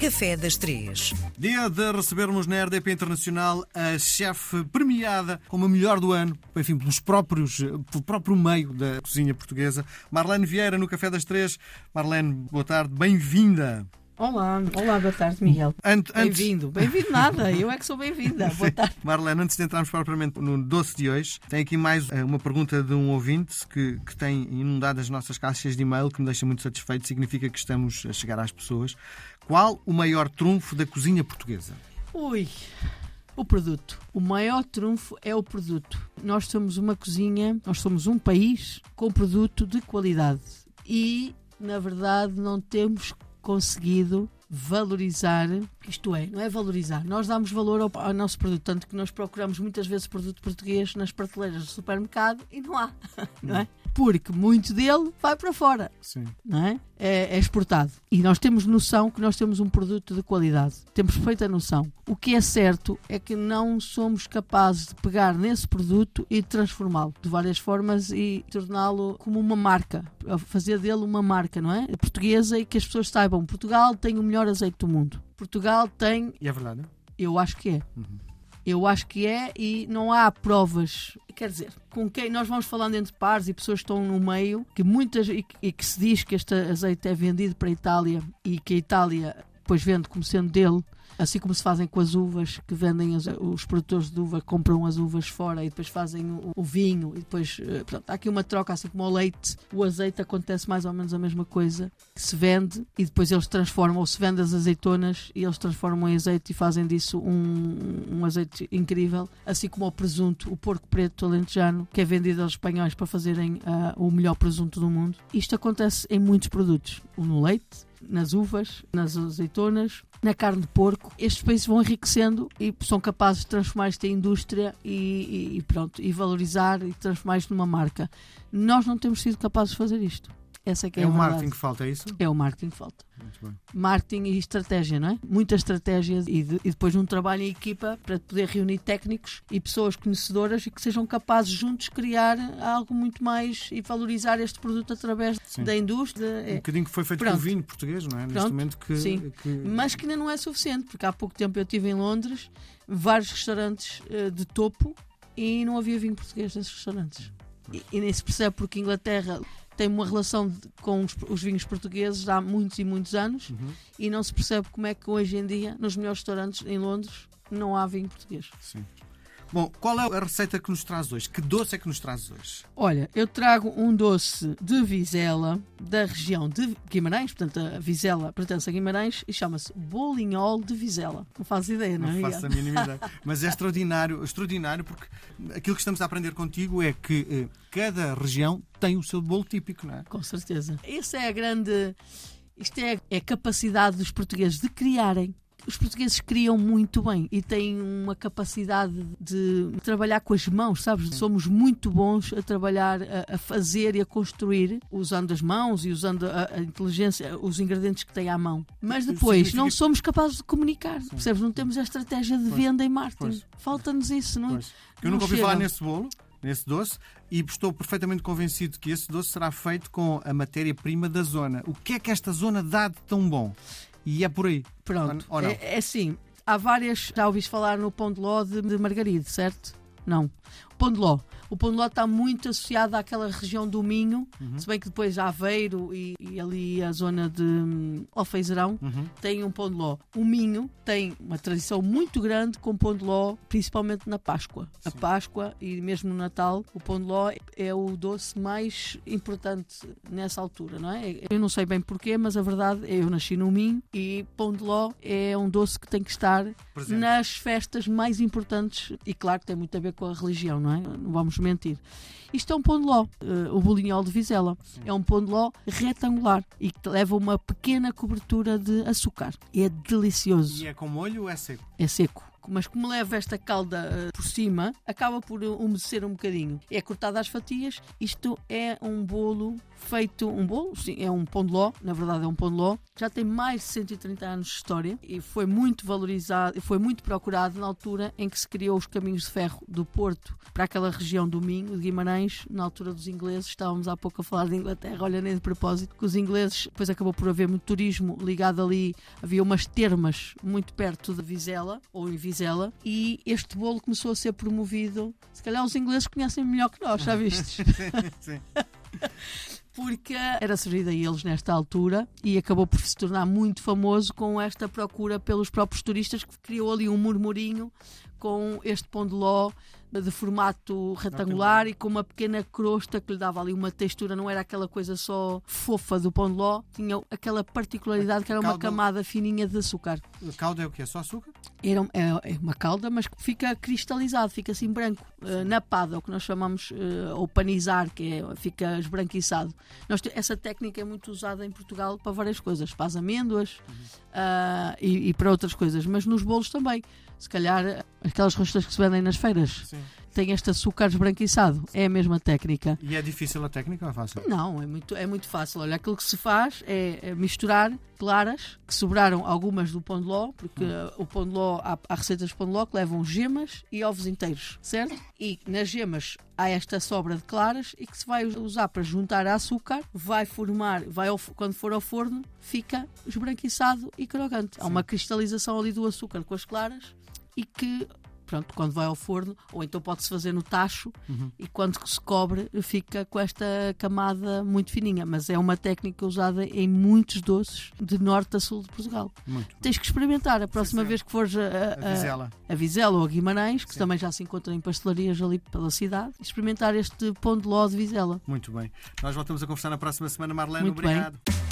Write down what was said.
Café das Três. Dia de recebermos na RDP Internacional a chefe premiada como a melhor do ano, enfim, pelos próprios, pelo próprio meio da cozinha portuguesa, Marlene Vieira, no Café das Três. Marlene, boa tarde, bem-vinda. Olá, olá, boa tarde, Miguel. Ant- antes- Bem-vindo. Bem-vindo nada, eu é que sou bem-vinda. Boa tarde. Marlene, antes de entrarmos propriamente no doce de hoje, tem aqui mais eh, uma pergunta de um ouvinte que, que tem inundado as nossas caixas de e-mail, que me deixa muito satisfeito, significa que estamos a chegar às pessoas. Qual o maior trunfo da cozinha portuguesa? Ui, o produto. O maior trunfo é o produto. Nós somos uma cozinha, nós somos um país com produto de qualidade. E, na verdade, não temos conseguido valorizar, isto é, não é valorizar, nós damos valor ao, ao nosso produto, tanto que nós procuramos muitas vezes produto português nas prateleiras do supermercado e não há, não é? Porque muito dele vai para fora. Sim. não é? É, é exportado. E nós temos noção que nós temos um produto de qualidade. Temos perfeita noção. O que é certo é que não somos capazes de pegar nesse produto e transformá-lo de várias formas e torná-lo como uma marca. Fazer dele uma marca, não é? Portuguesa e que as pessoas saibam. Portugal tem o melhor azeite do mundo. Portugal tem. E é verdade? Eu acho que é. Uhum. Eu acho que é e não há provas. Quer dizer, com quem nós vamos falando entre pares e pessoas que estão no meio, que muitas e, que- e que se diz que este azeite é vendido para a Itália e que a Itália depois vende como sendo dele, assim como se fazem com as uvas, que vendem as- os produtores de uva, compram as uvas fora e depois fazem o, o vinho e depois, eh, há aqui uma troca, assim como o leite, o azeite acontece mais ou menos a mesma coisa, que se vende e depois eles transformam, ou se vende as azeitonas e eles transformam em azeite e fazem disso um, um azeite incrível, assim como o presunto, o porco preto alentejano, que é vendido aos espanhóis para fazerem ah, o melhor presunto do mundo. Isto acontece em muitos produtos, no leite, nas uvas, nas azeitonas, na carne de porco. Estes países vão enriquecendo e são capazes de transformar em indústria e, e- pronto, e valorizar e transformar isto numa marca. Nós não temos sido capazes de fazer isto. Essa é que é, É o marketing que falta, é isso? É o marketing que falta. Marketing e estratégia, não é? Muita estratégia e, de- e depois um trabalho em equipa para poder reunir técnicos e pessoas conhecedoras e que sejam capazes juntos criar algo muito mais e valorizar este produto através Sim. da indústria. Um É. bocadinho que foi feito com Pronto. o vinho português, não é? Neste Pronto. momento que. Sim. que- Mas que ainda não é suficiente, porque há pouco tempo eu estive em Londres, vários restaurantes eh, de topo e não havia vinho português nesses restaurantes. E, e nem se percebe porque Inglaterra tem uma relação de- com os, os vinhos portugueses há muitos e muitos anos Uhum. e não se percebe como é que hoje em dia, nos melhores restaurantes em Londres, não há vinho português. Sim. Bom, qual é a receita que nos traz hoje? Que doce é que nos traz hoje? Olha, eu trago um doce de Vizela, da região de Guimarães, portanto a Vizela pertence a Guimarães e chama-se bolinhol de Vizela. Não faz ideia, não, Não é? faço a mínima ideia. Mas é extraordinário, extraordinário porque aquilo que estamos a aprender contigo é que eh, cada região tem o seu bolo típico, não é? Com certeza. Essa é a grande. Isto é, é a capacidade dos portugueses de criarem. Os portugueses criam muito bem e têm uma capacidade de trabalhar com as mãos, sabes? Somos muito bons a trabalhar, a, a fazer e a construir, usando as mãos e usando a, a inteligência, os ingredientes que têm à mão. Mas depois significa não somos capazes de comunicar, percebes? Não temos a estratégia de Pois, venda e marketing. Falta-nos isso, não é? Eu nunca ouvi falar nesse bolo, nesse doce, e estou perfeitamente convencido que esse doce será feito com a matéria-prima da zona. O que é que esta zona dá de tão bom? E é por aí. Pronto, Ou não? é, é assim. Há várias. Já ouviste falar no pão de ló de, de Margaride, certo? Não. Pão de ló. O pão de ló está muito associado àquela região do Minho, Uhum. se bem que depois Aveiro e, e ali a zona de hum, Alfeizerão Uhum. tem um pão de ló. O Minho tem uma tradição muito grande com pão de ló, principalmente na Páscoa. A Sim. Páscoa e mesmo no Natal, o pão de ló é o doce mais importante nessa altura, não é? Eu não sei bem porquê, mas a verdade é eu nasci no Minho e pão de ló é um doce que tem que estar Presente. nas festas mais importantes e claro que tem muito a ver com a religião, não é? Não vamos mentir. Isto é um pão de ló, eh, o bolinhol de Vizela. É um pão de ló retangular e que leva uma pequena cobertura de açúcar. É delicioso. E é com molho ou é seco? É seco. Mas como leva esta calda uh, por cima, acaba por umedecer um bocadinho. É cortado às fatias. Isto é um bolo feito, um bolo, sim, é um pão de ló, na verdade é um pão de ló, já tem mais de 130 anos de história e foi muito valorizado, foi muito procurado na altura em que se criou os caminhos de ferro do Porto para aquela região do Minho, de Guimarães, na altura dos ingleses. Estávamos há pouco a falar de Inglaterra, olha nem de propósito, que os ingleses, depois acabou por haver muito turismo ligado ali, havia umas termas muito perto da Vizela, ou em Vizela, e este bolo começou a ser promovido. Se calhar os ingleses conhecem melhor que nós, já vistes? sim. porque era servido a eles nesta altura e acabou por se tornar muito famoso com esta procura pelos próprios turistas que criou ali um murmurinho com este pão de ló de formato retangular e com uma pequena crosta que lhe dava ali uma textura, não era aquela coisa só fofa do pão de ló, tinha aquela particularidade que era uma camada fininha de açúcar. A calda é o que? É só açúcar? Era, é, é, uma calda, mas que fica cristalizado, fica assim branco, uh, napada, o que nós chamamos, uh, ou panizar, que é, fica esbranquiçado. Nós, essa técnica é muito usada em Portugal para várias coisas, para as amêndoas uhum. uh, e, e para outras coisas, mas nos bolos também se calhar aquelas rostas que se vendem nas feiras. Sim. Tem este açúcar esbranquiçado. É a mesma técnica. E é difícil a técnica ou é fácil? Não, é muito, é muito fácil. Olha, aquilo que se faz é misturar claras, que sobraram algumas do pão de ló, porque hum. o pão de ló, há, há receitas de pão de ló que levam gemas e ovos inteiros, certo? E nas gemas há esta sobra de claras e que se vai usar para juntar açúcar, vai formar, vai ao, quando for ao forno, fica esbranquiçado e crocante. Há uma cristalização ali do açúcar com as claras e que pronto, quando vai ao forno, ou então pode-se fazer no tacho uhum. e quando se cobre fica com esta camada muito fininha. Mas é uma técnica usada em muitos doces de norte a sul de Portugal. Muito. Tens que experimentar a próxima sim, vez que fores a, a, a, Vizela. a Vizela ou a Guimarães, que sim. também já se encontra em pastelarias ali pela cidade, experimentar este pão de ló de Vizela. Muito bem. Nós voltamos a conversar na próxima semana, Marlene. Muito obrigado. Bem.